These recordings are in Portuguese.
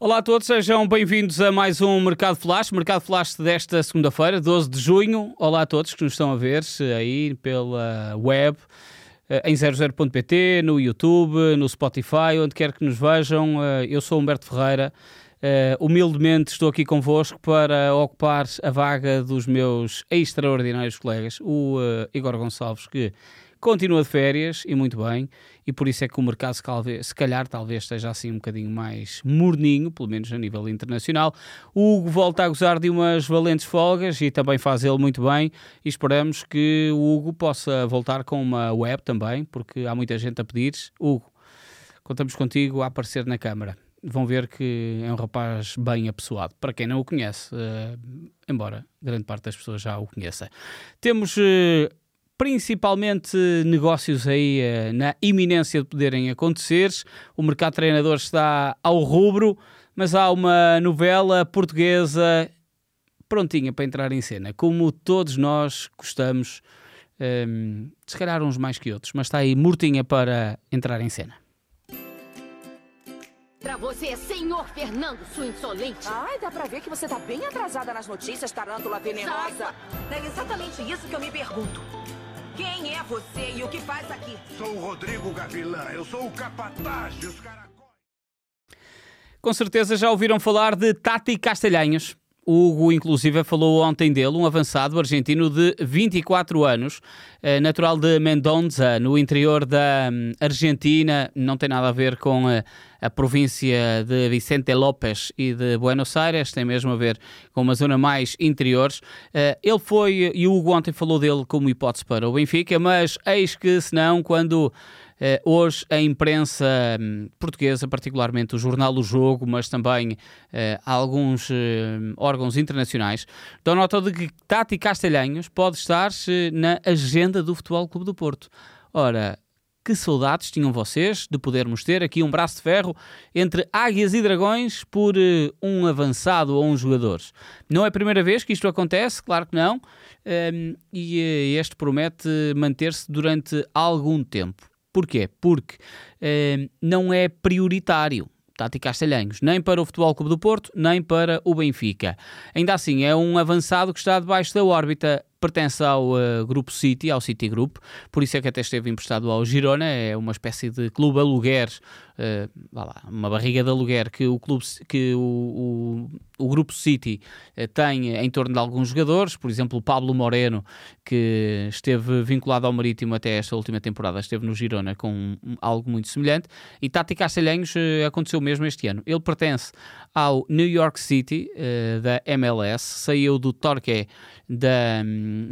Olá a todos, sejam bem-vindos a mais um Mercado Flash, Mercado Flash desta segunda-feira, 12 de junho. Olá a todos que nos estão a ver aí pela web, eh, em 00.pt, no YouTube, no Spotify, onde quer que nos vejam. Eh, eu sou Humberto Ferreira. Humildemente estou aqui convosco para ocupar a vaga dos meus extraordinários colegas, o Igor Gonçalves, que continua de férias e muito bem, e por isso é que o mercado se calhar talvez esteja assim um bocadinho mais morninho, pelo menos a nível internacional. O Hugo volta a gozar de umas valentes folgas e também faz ele muito bem, e esperamos que o Hugo possa voltar com uma web também, porque há muita gente a pedir. Hugo, contamos contigo a aparecer na câmara vão ver que é um rapaz bem apessoado. Para quem não o conhece, uh, embora grande parte das pessoas já o conheça. Temos uh, principalmente negócios aí uh, na iminência de poderem acontecer. O mercado de treinadores está ao rubro, mas há uma novela portuguesa prontinha para entrar em cena, como todos nós gostamos, um, se calhar uns mais que outros, mas está aí mortinha para entrar em cena. Pra você, senhor Fernando, sua insolente. Ai, dá pra ver que você tá bem atrasada nas notícias, tarântula venenosa. É exatamente isso que eu me pergunto. Quem é você e o que faz aqui? Sou o Rodrigo Gavilã, eu sou o capataz dos caracóis. Com certeza já ouviram falar de Tati Castelhanhos. Hugo, inclusive, falou ontem dele, um avançado argentino de 24 anos, eh, natural de Mendoza, no interior da hum, Argentina, não tem nada a ver com a, eh, a província de Vicente López e de Buenos Aires, tem mesmo a ver com uma zona mais interior. Eh, ele foi, e o Hugo ontem falou dele como hipótese para o Benfica, mas eis que, se não, quando hoje a imprensa um, portuguesa, particularmente o jornal O Jogo, mas também uh, alguns uh, órgãos internacionais, dão nota de que Tati Castelhanhos pode estar na agenda do Futebol Clube do Porto. Ora, que saudades tinham vocês de podermos ter aqui um braço de ferro entre águias e dragões por um avançado ou um jogador. Não é a primeira vez que isto acontece, claro que não, um, e este promete manter-se durante algum tempo. Porquê? Porque uh, não é prioritário. Tati Castelhanhos, nem para o Futebol Clube do Porto, nem para o Benfica. Ainda assim, é um avançado que está debaixo da órbita pertence ao uh, Grupo City, ao City Group, por isso é que até esteve emprestado ao Girona, é uma espécie de clube aluguer, uh, lá, uma barriga de aluguer que o, clube, que o, o, o Grupo City uh, tem em torno de alguns jogadores, por exemplo o Pablo Moreno, que esteve vinculado ao Marítimo até esta última temporada, esteve no Girona com algo muito semelhante, e Tati Castelhanhos aconteceu mesmo este ano. Ele pertence ao New York City, da MLS, saiu do Torquay da,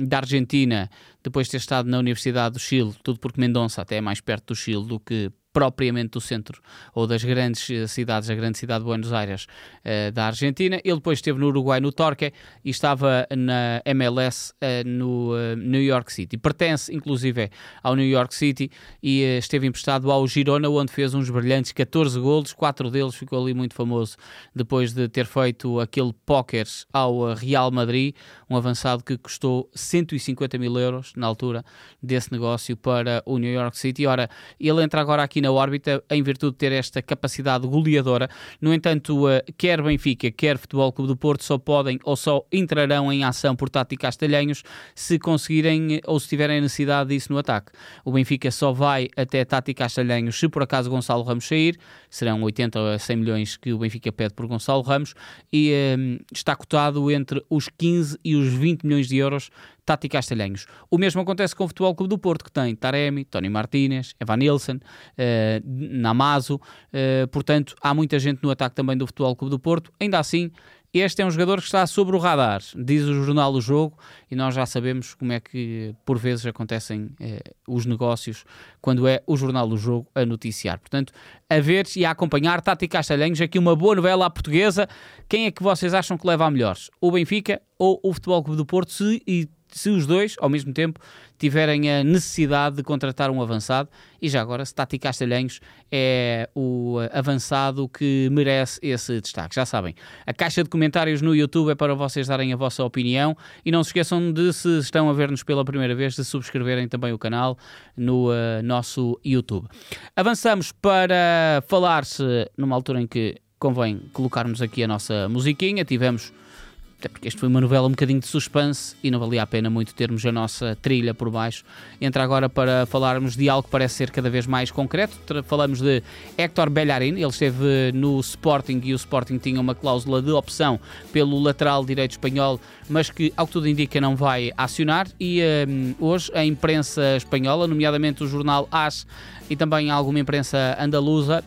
da Argentina, depois de ter estado na Universidade do Chile, tudo porque Mendonça até é mais perto do Chile do que propriamente do centro ou das grandes eh, cidades, a grande cidade de Buenos Aires uh, da Argentina. Ele depois esteve no Uruguai, no Torque, e estava na MLS uh, eh, no uh, New York City. Pertence, inclusive, ao New York City e esteve emprestado ao Girona, onde fez uns brilhantes 14 golos, quatro deles ficou ali muito famoso depois de ter feito aquele póquer ao Real Madrid, um avançado que custou 150 mil euros na altura desse negócio para o New York City. Ora, ele entra agora aqui na órbita em virtude de ter esta capacidade goleadora. No entanto, uh, quer Benfica, quer Futebol Clube do Porto só podem ou só entrarão em ação por Tati Castelhanhos se conseguirem ou se tiverem necessidade disso no ataque. O Benfica só vai até Tati Castelhanhos se por acaso Gonçalo Ramos sair, serão 80 a 100 milhões que o Benfica pede por Gonçalo Ramos e um, está cotado entre os 15 e os 20 milhões de euros Tati Castelhanhos. O mesmo acontece com o Futebol Clube do Porto, que tem Taremi, Tony Martínez, Evan Nilsson, eh, Namazo, eh, portanto há muita gente no ataque também do Futebol Clube do Porto. Ainda assim, este é um jogador que está sobre o radar, diz o jornal do jogo, e nós já sabemos como é que por vezes acontecem eh, os negócios quando é o jornal do jogo a noticiar. Portanto, a ver e a acompanhar Tati Castelhanhos, aqui uma boa novela à portuguesa. Quem é que vocês acham que leva a melhores? O Benfica ou o Futebol Clube do Porto? Se, e se os dois, ao mesmo tempo, tiverem a necessidade de contratar um avançado. E já agora, Stati Castelhanhos é o avançado que merece esse destaque. Já sabem, a caixa de comentários no YouTube é para vocês darem a vossa opinião. E não se esqueçam de, se estão a ver-nos pela primeira vez, de subscreverem também o canal no uh, nosso YouTube. Avançamos para falar-se, numa altura em que convém colocarmos aqui a nossa musiquinha. Tivemos até porque isto foi uma novela um bocadinho de suspense e não valia a pena muito termos a nossa trilha por baixo. Entra agora para falarmos de algo que parece ser cada vez mais concreto. Falamos de Héctor Bellerin, ele esteve no Sporting e o Sporting tinha uma cláusula de opção pelo lateral direito espanhol, mas que, ao que tudo indica, não vai acionar. E um, hoje a imprensa espanhola, nomeadamente o jornal AS e também alguma imprensa andaluza,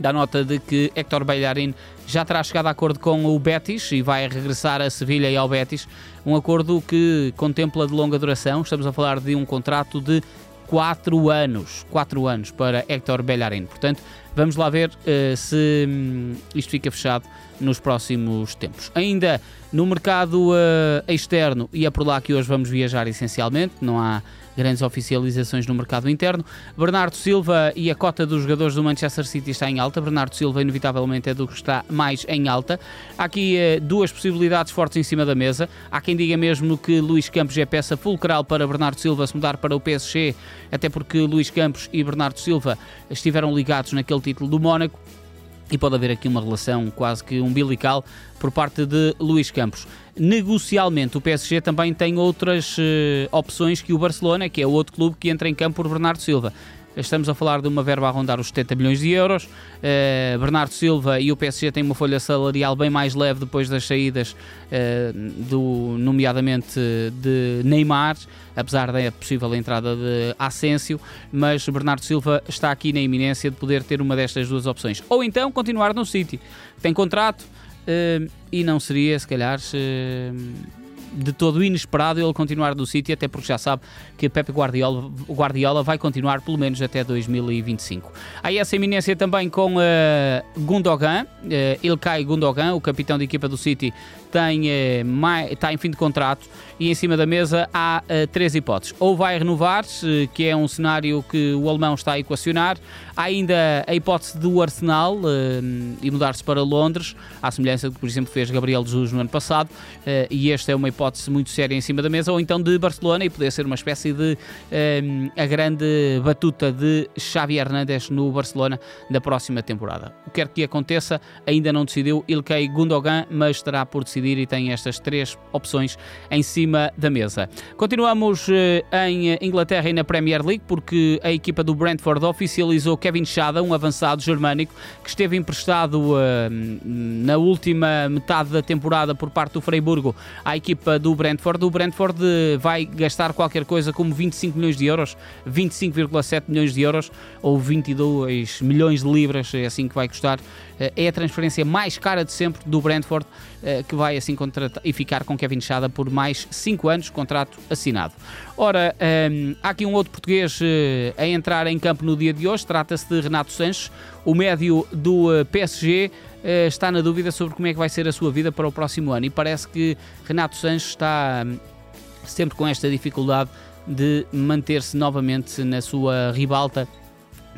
dá nota de que Héctor Bellerin já terá chegado a acordo com o Betis e vai regressar a Sevilha e ao Betis. Um acordo que contempla de longa duração. Estamos a falar de um contrato de 4 anos. 4 anos para Héctor Bellerin. Portanto, vamos lá ver uh, se um, isto fica fechado nos próximos tempos. Ainda no mercado uh, externo, e é por lá que hoje vamos viajar essencialmente, não há grandes oficializações no mercado interno. Bernardo Silva e a cota dos jogadores do Manchester City está em alta. Bernardo Silva, inevitavelmente, é do que está mais em alta. Há aqui eh, duas possibilidades fortes em cima da mesa. Há quem diga mesmo que Luís Campos é peça fulcral para Bernardo Silva se mudar para o PSG, até porque Luís Campos e Bernardo Silva estiveram ligados naquele título do Mónaco e pode haver aqui uma relação quase que umbilical por parte de Luís Campos. Negocialmente, o PSG também tem outras uh, opções que o Barcelona, que é o outro clube que entra em campo por Bernardo Silva. Estamos a falar de uma verba a rondar os 70 milhões de euros. Uh, Bernardo Silva e o PSG têm uma folha salarial bem mais leve depois das saídas, uh, do, nomeadamente de Neymar, apesar da possível entrada de Asensio. Mas Bernardo Silva está aqui na iminência de poder ter uma destas duas opções. Ou então continuar no City. Tem contrato uh, e não seria, se calhar de todo inesperado ele continuar no City, até porque já sabe que Pepe Guardiola, Guardiola vai continuar pelo menos até 2025. Há essa eminência também com uh, Gundogan, uh, Ilkay Gundogan, o capitão de equipa do City, tem, uh, mai, está em fim de contrato e em cima da mesa há uh, três hipóteses. Ou vai renovar, que é um cenário que o alemão está a equacionar, há ainda a hipótese do Arsenal e mudar-se para Londres, à semelhança do que, por exemplo, fez Gabriel Jesus no ano passado, e esta é uma hipótese muito séria em cima da mesa, ou então de Barcelona e poder ser uma espécie de a grande batuta de Xavi Hernandes no Barcelona da próxima temporada. O que quer que aconteça, ainda não decidiu Ilkay Gundogan, mas estará por decidir e tem estas três opções em cima da mesa. Continuamos uh, em Inglaterra e na Premier League, porque a equipa do Brentford oficializou Kevin Schada, um avançado germânico, que esteve emprestado uh, na última metade da temporada por parte do Freiburgo à equipa equipa do Brentford. O Brentford vai gastar qualquer coisa como 25 milhões de euros, 25,7 milhões de euros ou 22 milhões de libras, é assim que vai custar. É a transferência mais cara de sempre do Brentford, eh, que vai assim contratar e ficar com Kevin Chada por mais 5 anos, contrato assinado. Ora, ehm, há aqui um outro português eh, a entrar em campo no dia de hoje, trata-se de Renato Sanches, o médio do eh, PSG está na dúvida sobre como é que vai ser a sua vida para o próximo ano. E parece que Renato Sanches está hum, sempre com esta dificuldade de manter-se novamente na sua ribalta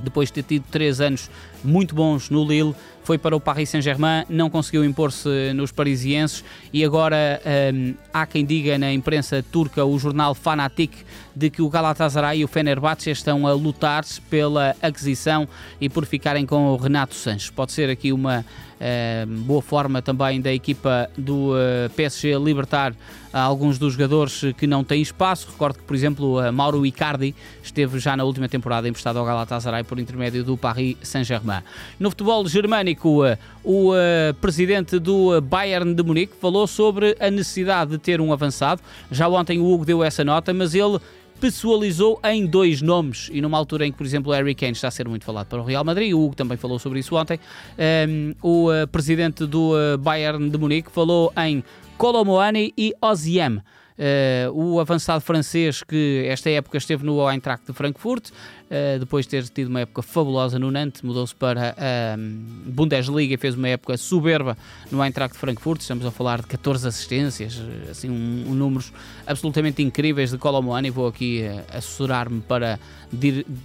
depois de ter tido três anos muito bons no Lille, foi para o Paris Saint-Germain, não conseguiu impor-se nos parisienses e agora hum, há quem diga na imprensa turca, o jornal Fanatic, de que o Galatasaray e o Fenerbahçe estão a lutar pela aquisição e por ficarem com o Renato Sanches. Pode ser aqui uma uh, boa forma também da equipa do uh, eh, PSG libertar alguns dos jogadores que não têm espaço. Recordo que, por exemplo, uh, Mauro Icardi esteve já na última temporada emprestado ao Galatasaray por intermédio do Paris Saint-Germain. No futebol germânico, uh, o presidente do Bayern de Munique falou sobre a necessidade de ter um avançado. Já ontem o Hugo deu essa nota, mas ele pessoalizou em dois nomes e numa altura em que, por exemplo, o Harry Kane está a ser muito falado para o Real Madrid, o Hugo também falou sobre isso ontem, um, ehm, o presidente do Bayern de Munique falou em Colomoani e Oziem. Uh, o avançado francês que esta época esteve no Eintracht de Frankfurt, uh, depois de ter tido uma época fabulosa no Nantes, mudou-se para a uh, Bundesliga e fez uma época soberba no Eintracht Frankfurt. Estamos a falar de 14 assistências, assim, um, um números absolutamente incríveis de Colomboani. Vou aqui uh, assessorar-me para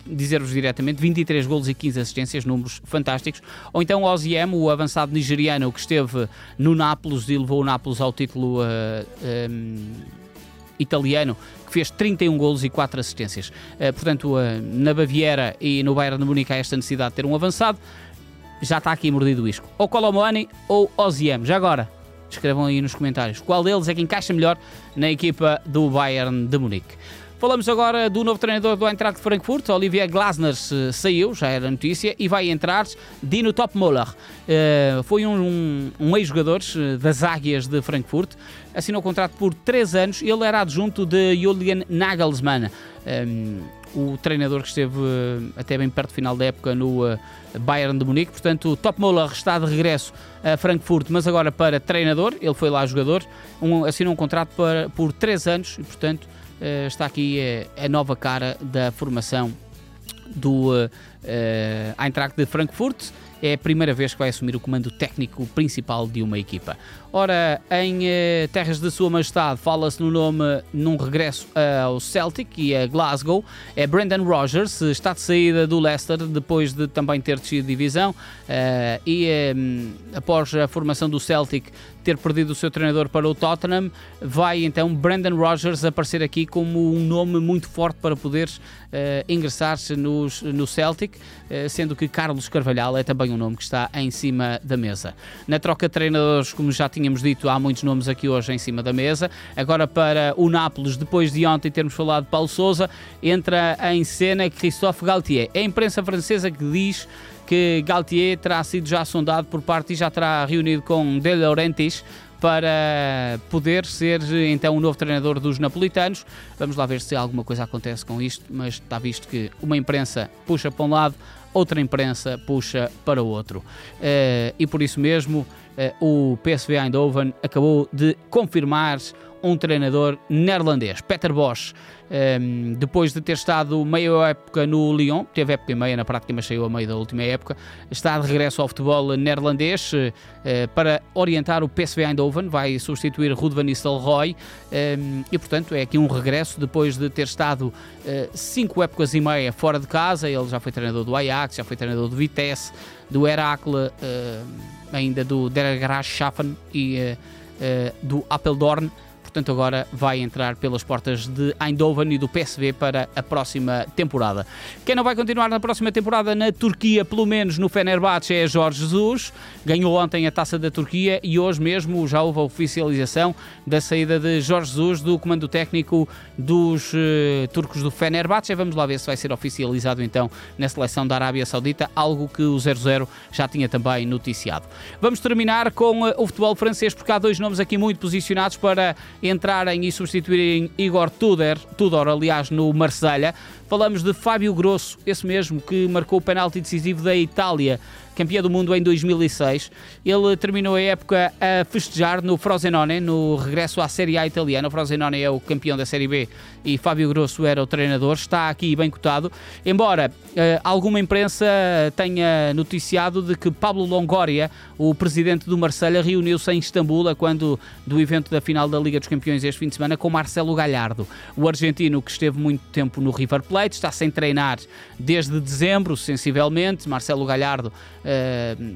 dizer-vos diretamente: 23 golos e 15 assistências, números fantásticos. Ou então Oziem, o avançado nigeriano que esteve no Nápoles e levou o Nápoles ao título. Um, italiano, que fez 31 golos e 4 assistências. Uh, portanto, uh, na Baviera e no Bayern de Munique há esta necessidade de ter um avançado. já está aqui mordido o isco. Ou Colomani ou Oziem. Já agora, escrevam aí nos comentários qual deles é que encaixa melhor na equipa do Bayern de Munique. Falamos agora do novo treinador do Eintracht Frankfurt, Olivier Glasner saiu, já era notícia, e vai entrar Dino Topmoller. Uh, foi um, um, um ex-jogador eh, das Águias de Frankfurt, assinou o contrato por 3 anos, ele era adjunto de Julian Nagelsmann. Um, o treinador que esteve uh, até bem perto do final da época no uh, Bayern de Munique. Portanto, Topmoller está de regresso a Frankfurt, mas agora para treinador. Ele foi lá jogador, um, assinou um contrato para, por 3 anos e, portanto, está aqui uh, a nova cara da formação do Eintracht de Frankfurt. É a primeira vez que vai assumir o comando técnico principal de uma equipa. Ora, em eh, terras de Sua Majestade, fala-se no nome num regresso ao Celtic e a Glasgow. É Brendan Rodgers, está de saída do Leicester depois de também ter descido de divisão uh, e um, após a formação do Celtic ter perdido o seu treinador para o Tottenham, vai então Brendan Rodgers aparecer aqui como um nome muito forte para poder uh, ingressar-se no Celtic, uh, sendo que Carlos Carvalhal é também um nome que está em cima da mesa. Na troca de treinadores, como já tínhamos dito, há muitos nomes aqui hoje em cima da mesa. Agora para o Nápoles, depois de ontem termos falado de Paulo Sousa, entra em cena Christophe Galtier. É a imprensa francesa que diz que Galtier terá sido já sondado por parte e já terá reunido com De Laurentiis para poder ser então o novo treinador dos napolitanos. Vamos lá ver se alguma coisa acontece com isto, mas está visto que uma imprensa puxa para um lado, outra imprensa puxa para outro. Uh, e por isso mesmo uh, o PSV Eindhoven acabou de confirmar um treinador neerlandês, Peter Bosch. Um, ehm, depois de ter estado meia época no Lyon, teve época e meia na prática, mas saiu a meio da última época, está de regresso ao futebol neerlandês uh, para orientar o PSV Eindhoven, vai substituir Ruud van Nistelrooy um, ehm, e, portanto, é aqui um regresso depois de ter estado uh, cinco épocas e meia fora de casa. Ele já foi treinador do Ajax, já foi treinador do Vitesse, do Heracle, uh, ainda do Der Graafschaffen e do Apeldoorn portanto agora vai entrar pelas portas de Eindhoven e do PSV para a próxima temporada. Quem não vai continuar na próxima temporada na Turquia, pelo menos no Fenerbahçe, é Jorge Jesus. Ganhou ontem a Taça da Turquia e hoje mesmo já houve a oficialização da saída de Jorge Jesus do comando técnico dos uh, turcos do Fenerbahçe. Vamos lá ver se vai ser oficializado então na seleção da Arábia Saudita, algo que o 0-0 já tinha também noticiado. Vamos terminar com uh, o futebol francês, porque há dois nomes aqui muito posicionados para entrarem e substituírem Igor Tudor, Tudor aliás, no Marselha. Falamos de Fábio Grosso, esse mesmo que marcou o penalti decisivo da Itália campeão do mundo em 2006. Ele terminou a época a festejar no Frosinone, no regresso à Série A italiana. O Frosinone é o campeão da Série B e Fábio Grosso era o treinador. Está aqui bem cotado. Embora uh, alguma imprensa tenha noticiado de que Pablo Longoria, o presidente do Marselha, reuniu-se em Istambul quando do evento da final da Liga dos Campeões este fim de semana com Marcelo Galhardo, o argentino que esteve muito tempo no River Plate, está sem treinar desde dezembro, sensivelmente. Marcelo Galhardo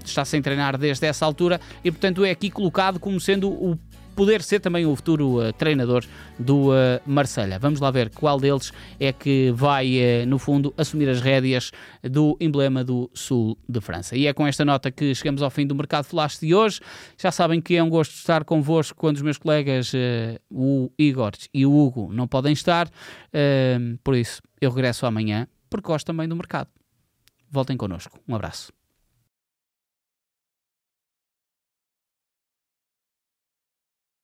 está sem treinar desde essa altura e, portanto, é aqui colocado como sendo o poder ser também o futuro uh, treinador do uh, Marselha. Vamos lá ver qual deles é que vai, uh, no fundo, assumir as rédeas do emblema do sul de França. E é com esta nota que chegamos ao fim do Mercado Flash de hoje. Já sabem que é um gosto estar convosco quando os meus colegas, o Igor e o Hugo, não podem estar. por isso, eu regresso amanhã, porque gosto também do mercado. Voltem connosco. Um abraço.